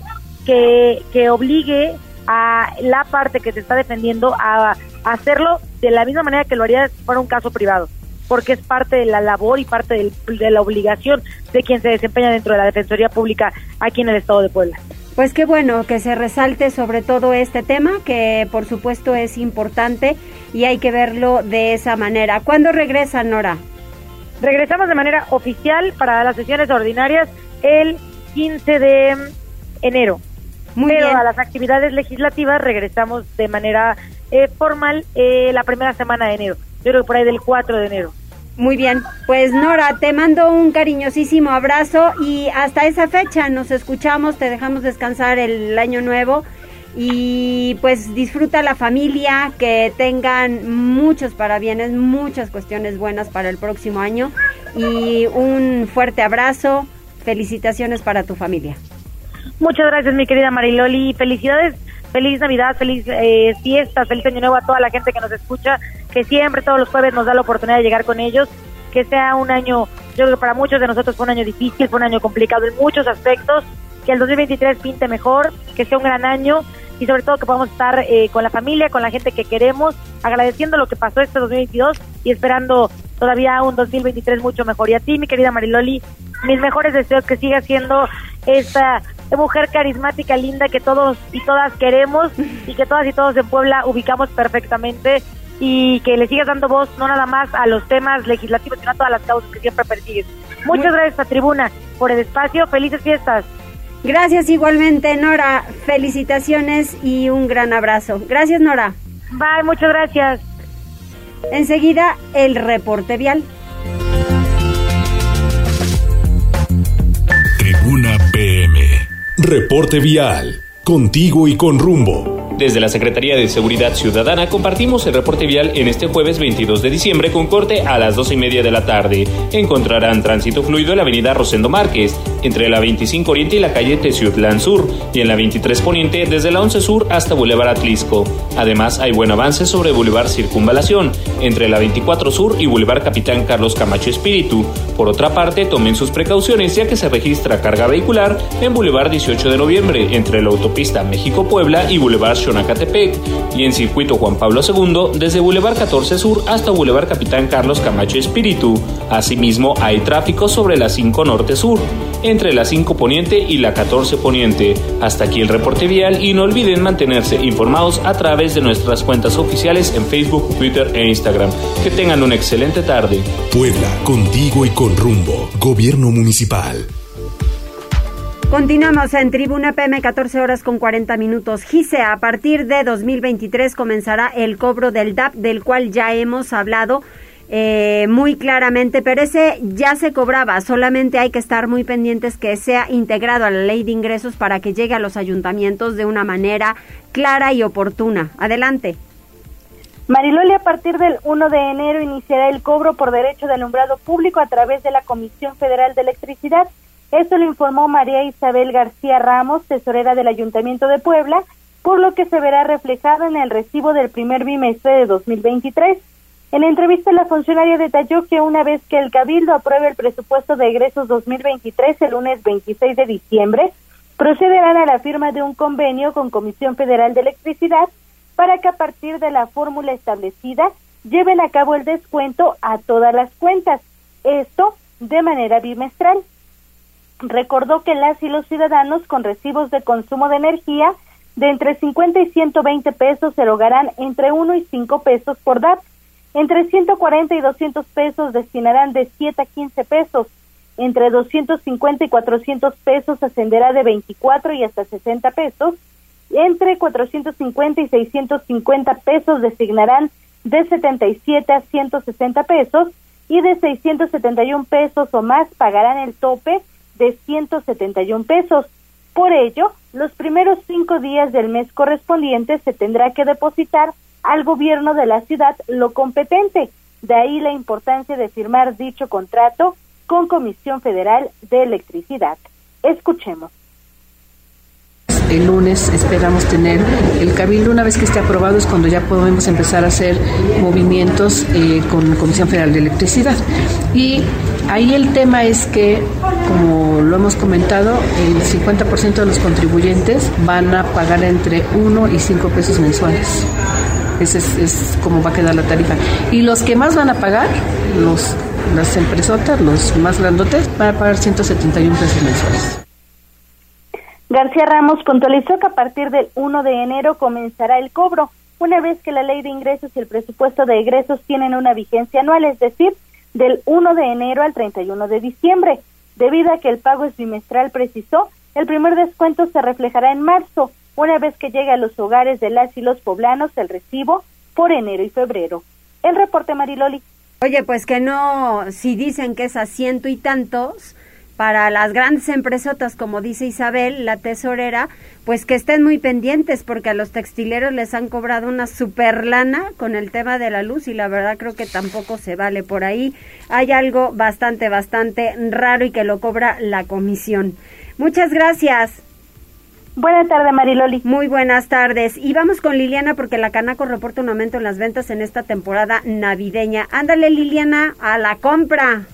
que, obligue a la parte que se está defendiendo a, hacerlo de la misma manera que lo haría si fuera un caso privado, porque es parte de la labor y parte de la obligación de quien se desempeña dentro de la Defensoría Pública aquí en el Estado de Puebla. Pues qué bueno que se resalte sobre todo este tema, que por supuesto es importante y hay que verlo de esa manera. ¿Cuándo regresa, Nora? Regresamos de manera oficial para las sesiones ordinarias el 15 de enero. Pero a las actividades legislativas regresamos de manera eh, formal eh, la primera semana de enero. Yo creo que por ahí del 4 de enero. Muy bien, pues Nora, te mando un cariñosísimo abrazo y hasta esa fecha nos escuchamos, te dejamos descansar el año nuevo y pues disfruta la familia, que tengan muchos parabienes, muchas cuestiones buenas para el próximo año y un fuerte abrazo, felicitaciones para tu familia. Muchas gracias mi querida Mariloli, felicidades, feliz Navidad, feliz eh, fiesta, feliz año nuevo a toda la gente que nos escucha, que siempre todos los jueves nos da la oportunidad de llegar con ellos, que sea un año, yo creo que para muchos de nosotros fue un año difícil, fue un año complicado en muchos aspectos, que el 2023 pinte mejor, que sea un gran año y sobre todo que podamos estar eh, con la familia, con la gente que queremos, agradeciendo lo que pasó este 2022 y esperando todavía un 2023 mucho mejor. Y a ti, mi querida Mariloli, mis mejores deseos que siga siendo esta mujer carismática, linda que todos y todas queremos y que todas y todos en Puebla ubicamos perfectamente y que le sigas dando voz no nada más a los temas legislativos, sino a todas las causas que siempre persigues. Muchas gracias a Tribuna por el espacio. Felices fiestas. Gracias igualmente, Nora. Felicitaciones y un gran abrazo. Gracias, Nora. Bye, muchas gracias. Enseguida, el reporte vial. Tribuna PM. Reporte vial. Contigo y con rumbo. Desde la Secretaría de Seguridad Ciudadana compartimos el reporte vial en este jueves 22 de diciembre con corte a las 12 y media de la tarde. Encontrarán tránsito fluido en la avenida Rosendo Márquez, entre la 25 Oriente y la calle Teciutlán Sur, y en la 23 Poniente desde la 11 Sur hasta Boulevard Atlisco. Además, hay buen avance sobre Boulevard Circunvalación, entre la 24 Sur y Boulevard Capitán Carlos Camacho Espíritu. Por otra parte, tomen sus precauciones ya que se registra carga vehicular en Boulevard 18 de Noviembre, entre la autopista México-Puebla y Boulevard Xonacatepec, y en Circuito Juan Pablo II desde Boulevard 14 Sur hasta Boulevard Capitán Carlos Camacho Espíritu. Asimismo, hay tráfico sobre la 5 Norte Sur, entre la 5 Poniente y la 14 Poniente. Hasta aquí el reporte vial y no olviden mantenerse informados a través de nuestras cuentas oficiales en Facebook, Twitter e Instagram. Que tengan una excelente tarde. Puebla, contigo y con rumbo. Gobierno Municipal. Continuamos en Tribuna PM 14 horas con 40 minutos. Gise, a partir de 2023 comenzará el cobro del DAP, del cual ya hemos hablado eh, muy claramente, pero ese ya se cobraba, solamente hay que estar muy pendientes que sea integrado a la ley de ingresos para que llegue a los ayuntamientos de una manera clara y oportuna. Adelante. Mariloli, a partir del 1 de enero iniciará el cobro por derecho de alumbrado público a través de la Comisión Federal de Electricidad. Esto lo informó María Isabel García Ramos, tesorera del Ayuntamiento de Puebla, por lo que se verá reflejado en el recibo del primer bimestre de 2023. En entrevista, la funcionaria detalló que una vez que el Cabildo apruebe el presupuesto de egresos 2023 el lunes 26 de diciembre, procederán a la firma de un convenio con Comisión Federal de Electricidad para que a partir de la fórmula establecida lleven a cabo el descuento a todas las cuentas, esto de manera bimestral recordó que las y los ciudadanos con recibos de consumo de energía de entre 50 y 120 pesos erogarán entre 1 y 5 pesos por DAP. Entre 140 y 200 pesos destinarán de 7 a 15 pesos. Entre 250 y 400 pesos ascenderá de 24 y hasta 60 pesos. Entre 450 y 650 pesos designarán de 77 a 160 pesos y de 671 pesos o más pagarán el tope de 171 pesos. Por ello, los primeros cinco días del mes correspondiente se tendrá que depositar al gobierno de la ciudad lo competente. De ahí la importancia de firmar dicho contrato con Comisión Federal de Electricidad. Escuchemos el lunes esperamos tener el cabildo. Una vez que esté aprobado es cuando ya podemos empezar a hacer movimientos eh, con Comisión Federal de Electricidad. Y ahí el tema es que, como lo hemos comentado, el 50% de los contribuyentes van a pagar entre 1 y 5 pesos mensuales. Ese es, es como va a quedar la tarifa. Y los que más van a pagar, los las empresotas, los más grandotes, van a pagar 171 pesos mensuales. García Ramos puntualizó que a partir del 1 de enero comenzará el cobro, una vez que la ley de ingresos y el presupuesto de egresos tienen una vigencia anual, es decir, del 1 de enero al 31 de diciembre. Debido a que el pago es bimestral, precisó, el primer descuento se reflejará en marzo, una vez que llegue a los hogares de las y los poblanos el recibo por enero y febrero. El reporte Mariloli. Oye, pues que no, si dicen que es a ciento y tantos, para las grandes empresotas, como dice Isabel, la tesorera, pues que estén muy pendientes porque a los textileros les han cobrado una super lana con el tema de la luz y la verdad creo que tampoco se vale por ahí. Hay algo bastante, bastante raro y que lo cobra la comisión. Muchas gracias. Buenas tardes, Mariloli. Muy buenas tardes. Y vamos con Liliana porque la Canaco reporta un aumento en las ventas en esta temporada navideña. Ándale, Liliana, a la compra.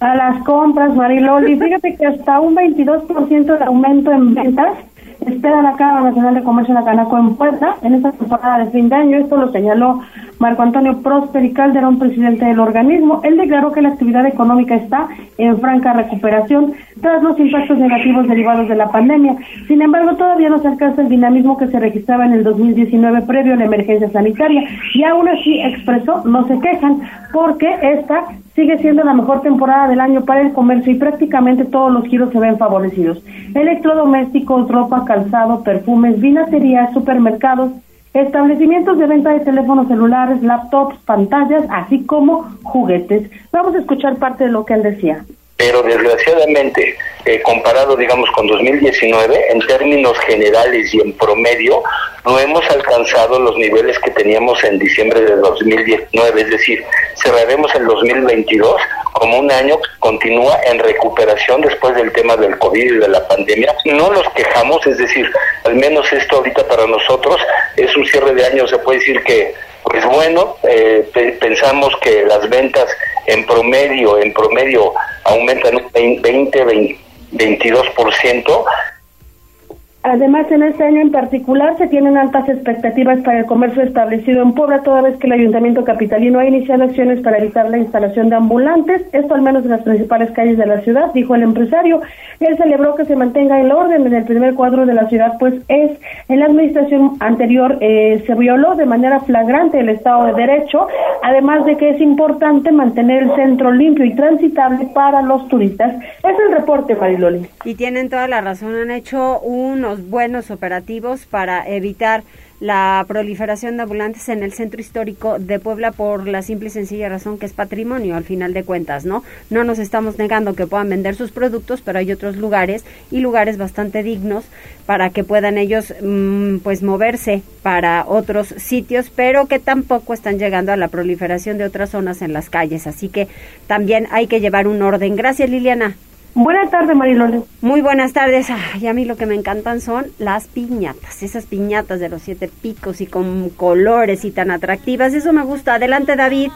A las compras, Mariloli. Fíjate que hasta un 22% de aumento en ventas espera la Cámara Nacional de Comercio de la Canaco en Puebla en esta temporada de fin de año. Esto lo señaló Marco Antonio Prosper Calderón, presidente del organismo. Él declaró que la actividad económica está en franca recuperación tras los impactos negativos derivados de la pandemia. Sin embargo, todavía no se alcanza el dinamismo que se registraba en el 2019 previo a la emergencia sanitaria y aún así expresó no se quejan porque esta sigue siendo la mejor temporada del año para el comercio y prácticamente todos los giros se ven favorecidos. Electrodomésticos, ropa, calzado, perfumes, vinaterías, supermercados, establecimientos de venta de teléfonos celulares, laptops, pantallas, así como juguetes. Vamos a escuchar parte de lo que él decía pero desgraciadamente, eh, comparado, digamos, con 2019, en términos generales y en promedio, no hemos alcanzado los niveles que teníamos en diciembre de 2019, es decir, cerraremos el 2022 como un año que continúa en recuperación después del tema del COVID y de la pandemia. No nos quejamos, es decir, al menos esto ahorita para nosotros es un cierre de año, se puede decir que pues bueno, eh, pensamos que las ventas en promedio, en promedio aumentan un 20, 20 22%, Además, en este año en particular se tienen altas expectativas para el comercio establecido en Puebla, toda vez que el Ayuntamiento Capitalino ha iniciado acciones para evitar la instalación de ambulantes, esto al menos en las principales calles de la ciudad, dijo el empresario. Él celebró que se mantenga el orden en el primer cuadro de la ciudad, pues es en la administración anterior eh, se violó de manera flagrante el Estado de Derecho, además de que es importante mantener el centro limpio y transitable para los turistas. Es el reporte, Mariloli. Y tienen toda la razón, han hecho buenos operativos para evitar la proliferación de ambulantes en el centro histórico de Puebla por la simple y sencilla razón que es patrimonio al final de cuentas, ¿no? No nos estamos negando que puedan vender sus productos, pero hay otros lugares y lugares bastante dignos para que puedan ellos mm, pues moverse para otros sitios, pero que tampoco están llegando a la proliferación de otras zonas en las calles, así que también hay que llevar un orden. Gracias, Liliana. Buenas tardes, Marilole. Muy buenas tardes. y a mí lo que me encantan son las piñatas, esas piñatas de los siete picos y con colores y tan atractivas. Eso me gusta. Adelante, David.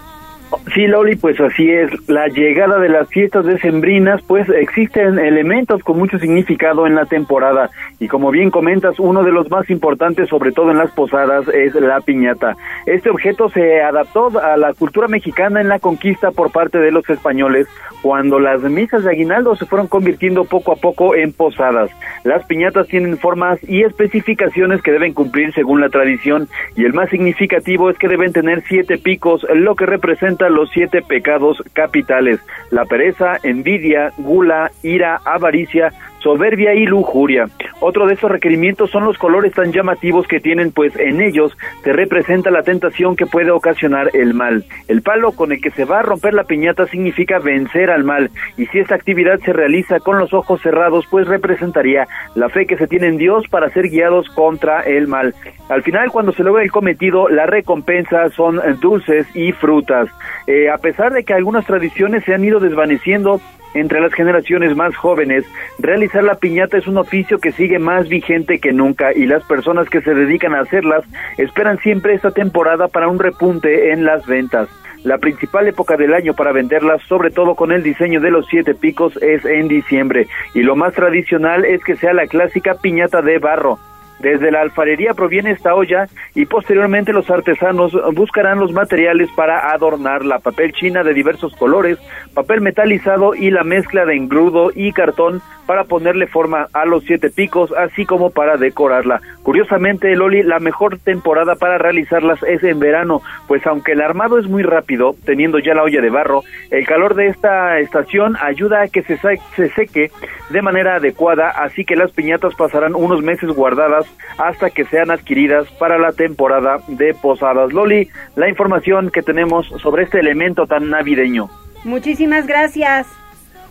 Sí, Loli, pues así es. La llegada de las fiestas decembrinas, pues existen elementos con mucho significado en la temporada. Y como bien comentas, uno de los más importantes, sobre todo en las posadas, es la piñata. Este objeto se adaptó a la cultura mexicana en la conquista por parte de los españoles, cuando las misas de aguinaldo se fueron convirtiendo poco a poco en posadas. Las piñatas tienen formas y especificaciones que deben cumplir según la tradición, y el más significativo es que deben tener siete picos, lo que representa los siete pecados capitales, la pereza, envidia, gula, ira, avaricia, soberbia y lujuria. Otro de estos requerimientos son los colores tan llamativos que tienen, pues en ellos se representa la tentación que puede ocasionar el mal. El palo con el que se va a romper la piñata significa vencer al mal, y si esta actividad se realiza con los ojos cerrados, pues representaría la fe que se tiene en Dios para ser guiados contra el mal. Al final, cuando se logra el cometido, la recompensa son dulces y frutas. Eh, a pesar de que algunas tradiciones se han ido desvaneciendo, entre las generaciones más jóvenes, realizar la piñata es un oficio que sigue más vigente que nunca y las personas que se dedican a hacerlas esperan siempre esta temporada para un repunte en las ventas. La principal época del año para venderlas, sobre todo con el diseño de los siete picos, es en diciembre y lo más tradicional es que sea la clásica piñata de barro desde la alfarería proviene esta olla y posteriormente los artesanos buscarán los materiales para adornarla, papel china de diversos colores, papel metalizado y la mezcla de engrudo y cartón para ponerle forma a los siete picos, así como para decorarla. Curiosamente, Loli, la mejor temporada para realizarlas es en verano, pues aunque el armado es muy rápido, teniendo ya la olla de barro, el calor de esta estación ayuda a que se, se seque de manera adecuada, así que las piñatas pasarán unos meses guardadas hasta que sean adquiridas para la temporada de posadas. Loli, la información que tenemos sobre este elemento tan navideño. Muchísimas gracias.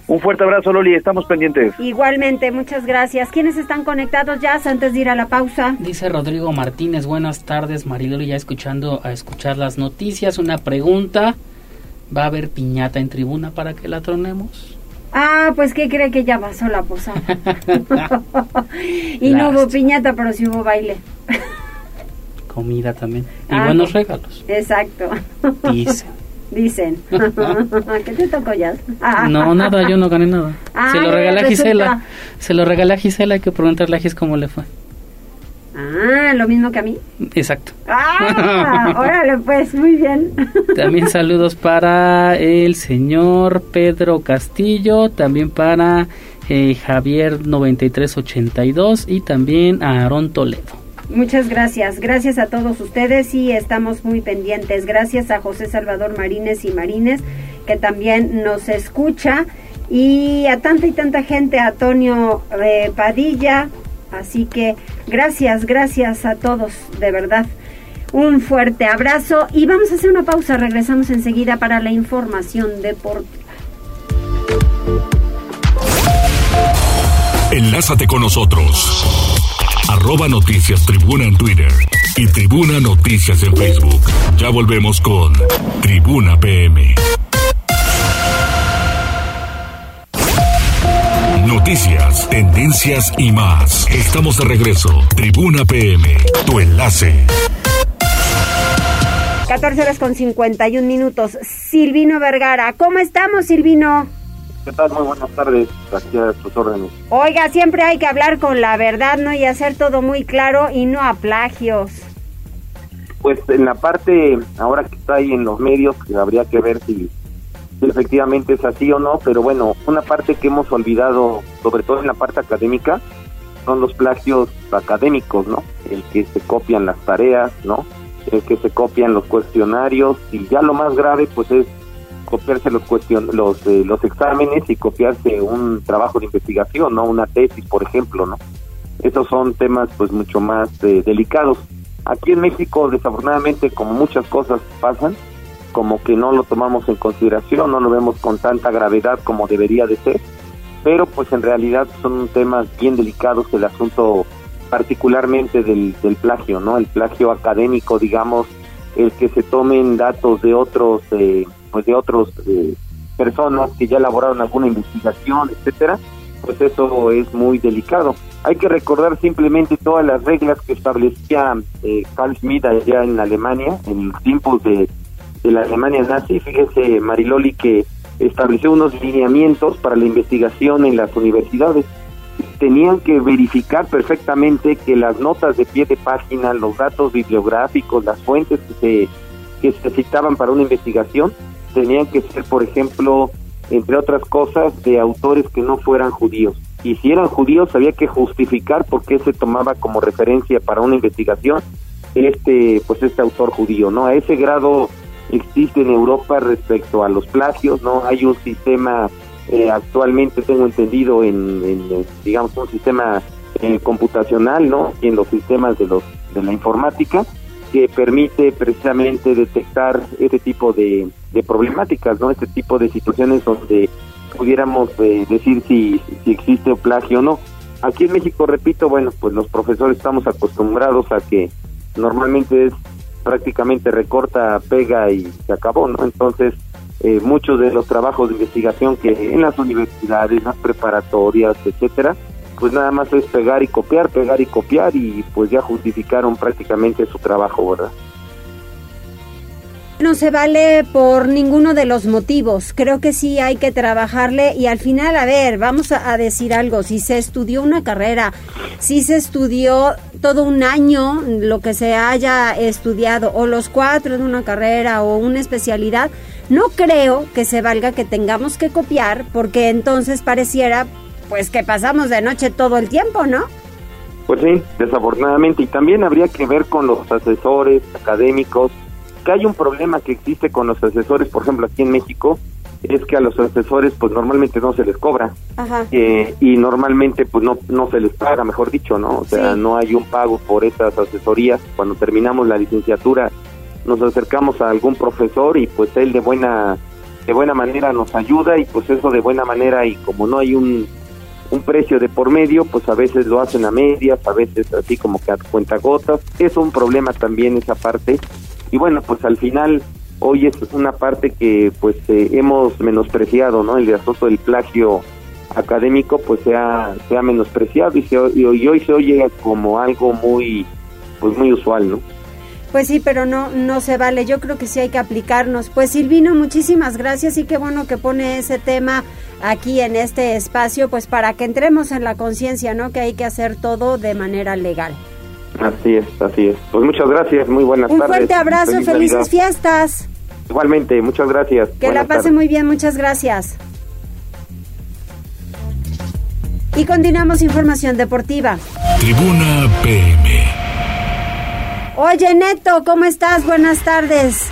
Un fuerte abrazo, Loli, estamos pendientes. Igualmente, muchas gracias. ¿Quiénes están conectados ya antes de ir a la pausa? Dice Rodrigo Martínez, buenas tardes, Mariloli, ya escuchando a escuchar las noticias. Una pregunta, ¿va a haber piñata en tribuna para que la tronemos? Ah, pues ¿qué cree que ya pasó la posada? y no hubo piñata, pero sí hubo baile. Comida también. Y ah, buenos regalos. Exacto. Dice. Dicen. ¿Qué te tocó ya? no, nada, yo no gané nada. se lo regalé a Gisela. Se lo regalé a Gisela, hay que preguntarle a Gis cómo le fue. Ah, lo mismo que a mí. Exacto. Ah, órale, pues, muy bien. También saludos para el señor Pedro Castillo, también para eh, Javier 9382 y también a Aarón Toledo. Muchas gracias. Gracias a todos ustedes y estamos muy pendientes. Gracias a José Salvador Marines y Marines que también nos escucha y a tanta y tanta gente, a Antonio eh, Padilla. Así que gracias, gracias a todos, de verdad. Un fuerte abrazo y vamos a hacer una pausa. Regresamos enseguida para la información deportiva. Enlázate con nosotros arroba noticias tribuna en Twitter y tribuna noticias en Facebook. Ya volvemos con Tribuna PM. Noticias, tendencias y más. Estamos de regreso. Tribuna PM, tu enlace. 14 horas con 51 minutos. Silvino Vergara, ¿cómo estamos, Silvino? ¿Qué tal? Muy buenas tardes. Aquí a sus órdenes. Oiga, siempre hay que hablar con la verdad, ¿no? Y hacer todo muy claro y no a plagios. Pues en la parte, ahora que está ahí en los medios, habría que ver si, efectivamente es así o no, pero bueno, una parte que hemos olvidado, sobre todo en la parte académica, son los plagios académicos, ¿no? El que se copian las tareas, ¿no? El que se copian los cuestionarios y ya lo más grave pues es copiarse los cuestion los eh, los exámenes y copiarse un trabajo de investigación, ¿no? Una tesis, por ejemplo, ¿no? Esos son temas pues mucho más eh, delicados. Aquí en México, desafortunadamente, como muchas cosas pasan, como que no lo tomamos en consideración, no lo vemos con tanta gravedad como debería de ser, pero pues en realidad son temas bien delicados el asunto particularmente del, del plagio, ¿no? El plagio académico, digamos, el que se tomen datos de otros eh, pues de otros eh, personas que ya elaboraron alguna investigación, etcétera, pues eso es muy delicado. Hay que recordar simplemente todas las reglas que establecía eh, Carl allá en Alemania, en tiempos de, de la Alemania nazi. Fíjese, Mariloli, que estableció unos lineamientos para la investigación en las universidades. Tenían que verificar perfectamente que las notas de pie de página, los datos bibliográficos, las fuentes que se, que se citaban para una investigación, tenían que ser, por ejemplo, entre otras cosas, de autores que no fueran judíos. Y si eran judíos, había que justificar por qué se tomaba como referencia para una investigación este, pues este autor judío, ¿no? A ese grado existe en Europa respecto a los plagios, ¿no? Hay un sistema eh, actualmente, tengo entendido, en, digamos, un sistema eh, computacional, ¿no? En los sistemas de los de la informática, que permite precisamente detectar este tipo de, problemáticas, ¿no? Este tipo de situaciones donde pudiéramos eh, decir si, si existe plagio o no. Aquí en México, repito, bueno, pues los profesores estamos acostumbrados a que normalmente es prácticamente recorta, pega y se acabó, ¿no? Entonces, eh, muchos de los trabajos de investigación que en las universidades, las preparatorias, etcétera, pues nada más es pegar y copiar, pegar y copiar y pues ya justificaron prácticamente su trabajo, ¿verdad? No se vale por ninguno de los motivos. Creo que sí hay que trabajarle y al final, a ver, vamos a, decir algo. Si se estudió una carrera, si se estudió todo un año lo que se haya estudiado o los cuatro de una carrera o una especialidad, no creo que se valga que tengamos que copiar porque entonces pareciera pues que pasamos de noche todo el tiempo, ¿no? Pues sí, desafortunadamente. Y también habría que ver con los asesores académicos, que hay un problema que existe con los asesores, por ejemplo, aquí en México, es que a los asesores pues normalmente no se les cobra Ajá. eh, y normalmente pues no no se les paga mejor dicho no o sea Sí. no hay un pago por esas asesorías cuando terminamos la licenciatura nos acercamos a algún profesor y pues él de buena de buena manera nos ayuda y pues eso de buena manera y como no hay un un precio de por medio, pues a veces lo hacen a medias, a veces así como que a cuentagotas. Es un problema también esa parte. Y bueno, pues al final hoy es una parte que pues eh, hemos menospreciado, ¿no? El asunto del plagio académico pues se ha, se ha menospreciado y, se, y hoy- se oye como algo muy pues muy usual, ¿no? Pues sí, pero no, no se vale. Yo creo que sí hay que aplicarnos. Pues Silvino, muchísimas gracias y qué bueno que pone ese tema aquí en este espacio, pues para que entremos en la conciencia, ¿no? Que hay que hacer todo de manera legal. Así es, así es. Pues muchas gracias, muy buenas Un tardes. fuerte abrazo, Feliz felices Navidad. fiestas. Igualmente, muchas gracias. Que la pase tardes. muy bien, muchas gracias. Y continuamos información deportiva. Tribuna PM. Oye, Neto, ¿cómo estás? Buenas tardes.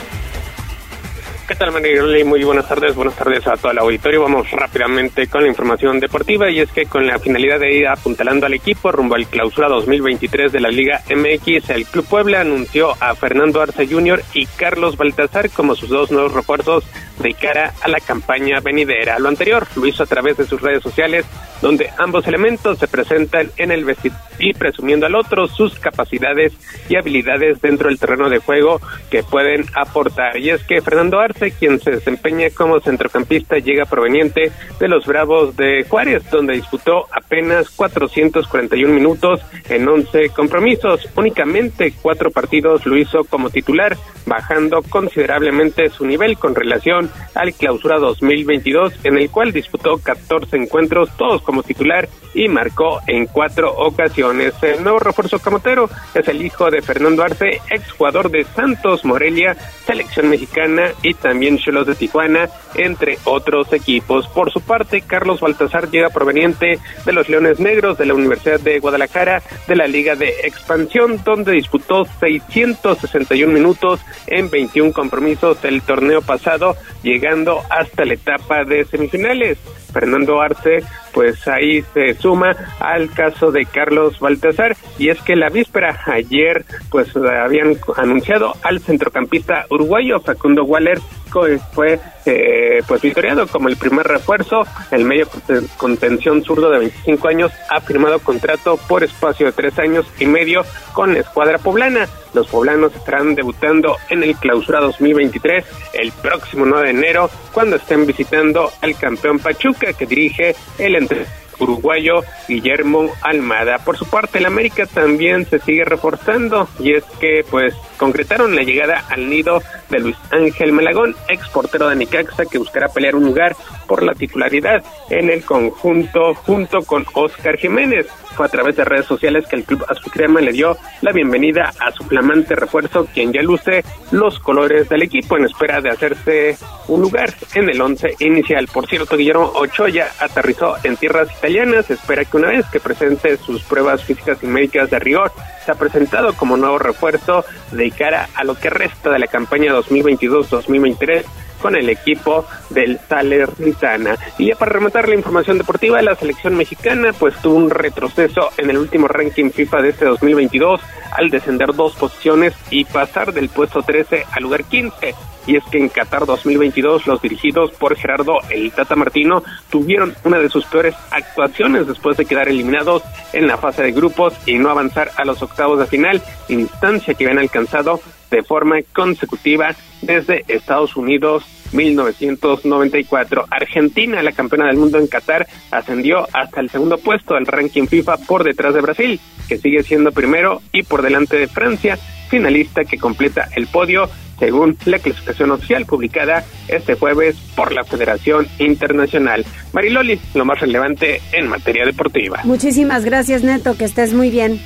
¿Qué tal, Mariloli? Muy buenas tardes, buenas tardes a todo el auditorio. Vamos rápidamente con la información deportiva y es que con la finalidad de ir apuntalando al equipo rumbo al clausura 2023 de la Liga MX, el Club Puebla anunció a Fernando Arce Jr. y Carlos Baltazar como sus dos nuevos refuerzos de cara a la campaña venidera. Lo anterior lo hizo a través de sus redes sociales, donde ambos elementos se presentan en el vestidor y presumiendo al otro sus capacidades y habilidades dentro del terreno de juego que pueden aportar. Y es que Fernando Arce, quien se desempeña como centrocampista, llega proveniente de los Bravos de Juárez, donde disputó apenas 441 minutos en 11 compromisos. Únicamente cuatro partidos lo hizo como titular, bajando considerablemente su nivel con relación al clausura 2022, en el cual disputó 14 encuentros, todos como titular, y marcó en cuatro ocasiones. El nuevo refuerzo camotero es el hijo de Fernando Arce, exjugador de Santos Morelia, selección mexicana y también Cholos de Tijuana, entre otros equipos. Por su parte, Carlos Baltasar llega proveniente de los Leones Negros de la Universidad de Guadalajara de la Liga de Expansión, donde disputó 661 minutos en 21 compromisos del torneo pasado, llegando hasta la etapa de semifinales. Fernando Arce, pues ahí se suma al caso de Carlos Baltasar. Y es que la víspera ayer pues habían anunciado al centrocampista uruguayo Facundo Waller que fue eh, pues victoriado como el primer refuerzo. El medio conten- contención zurdo de 25 años ha firmado contrato por espacio de tres años y medio con la escuadra poblana. Los poblanos estarán debutando en el clausura 2023 el próximo 9 de enero cuando estén visitando al campeón Pachuca que dirige el entre uruguayo Guillermo Almada. Por su parte, el América también se sigue reforzando y es que pues concretaron la llegada al nido de Luis Ángel Malagón, ex portero de Nicaxa que buscará pelear un lugar por la titularidad en el conjunto junto con Oscar Jiménez. Fue a través de redes sociales que el club Azulcrema le dio la bienvenida a su flamante refuerzo, quien ya luce los colores del equipo en espera de hacerse un lugar en el once inicial. Por cierto, Guillermo Ochoa aterrizó en tierras italianas. Espera que una vez que presente sus pruebas físicas y médicas de rigor, se ha presentado como nuevo refuerzo cara a lo que resta de la campaña 2022-2023 con el equipo del Salernitana. Y ya para rematar la información deportiva, la selección mexicana pues tuvo un retroceso en el último ranking FIFA de este 2022 al descender dos posiciones y pasar del puesto 13 al lugar 15. Y es que en Qatar 2022 los dirigidos por Gerardo El Tata Martino tuvieron una de sus peores actuaciones después de quedar eliminados en la fase de grupos y no avanzar a los octavos de final, instancia que habían alcanzado de forma consecutiva desde Estados Unidos 1994. Argentina, la campeona del mundo en Qatar, ascendió hasta el segundo puesto del ranking FIFA por detrás de Brasil, que sigue siendo primero, y por delante de Francia, finalista que completa el podio según la clasificación oficial publicada este jueves por la Federación Internacional. Mariloli, lo más relevante en materia deportiva. Muchísimas gracias, Neto, que estés muy bien.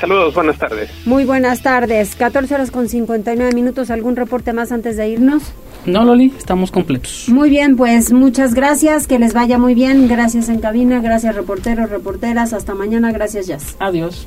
Saludos, buenas tardes. Muy buenas tardes. 14 horas con 59 minutos. ¿Algún reporte más antes de irnos? No, Loli, estamos completos. Muy bien, pues muchas gracias. Que les vaya muy bien. Gracias en cabina. Gracias, reporteros, reporteras. Hasta mañana. Gracias, Jazz. Adiós.